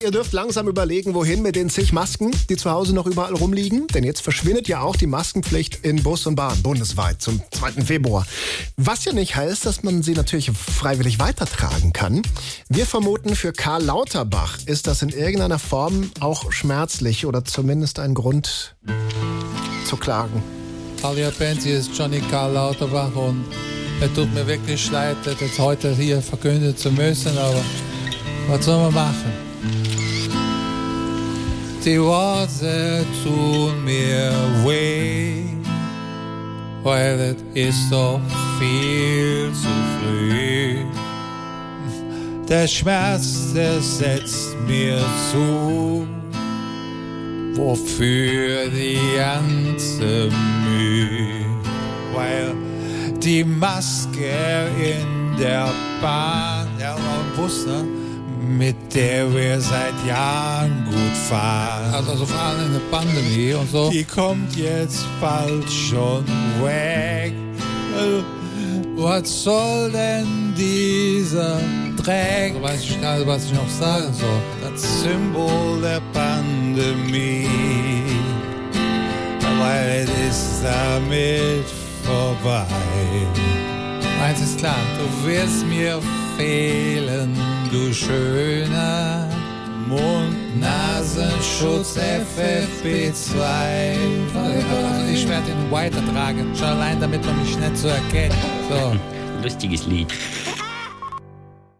Ihr dürft langsam überlegen, wohin mit den zig Masken, die zu Hause noch überall rumliegen. Denn jetzt verschwindet ja auch die Maskenpflicht in Bus und Bahn bundesweit zum 2. Februar. Was ja nicht heißt, dass man sie natürlich freiwillig weitertragen kann. Wir vermuten, für Karl Lauterbach ist das in irgendeiner Form auch schmerzlich oder zumindest ein Grund zu klagen. Alia Penzi ist Johnny Karl Lauterbach und es tut mir wirklich leid, das heute hier verkünden zu müssen, aber was soll man machen? Die Worte tun mir weh, weil es ist doch viel zu früh. Der Schmerz, der setzt mir zu, wofür die ganze Mühe, weil die Maske in der Bahn, ja, im Bus, ne? Mit der wir seit Jahren gut fahren. Also, also vor allem in der Pandemie und so. Die kommt jetzt bald schon weg. Was soll denn dieser Dreck? Also weiß ich gar nicht, was ich noch sagen soll. Das Symbol der Pandemie. Weil es ist damit vorbei. Eins ist klar, du wirst mir fehlen, du schöner Mund-Nasenschutz FFP2. Also ich werde ihn weitertragen, schon allein damit man mich nicht so erkennt. So. Lustiges Lied.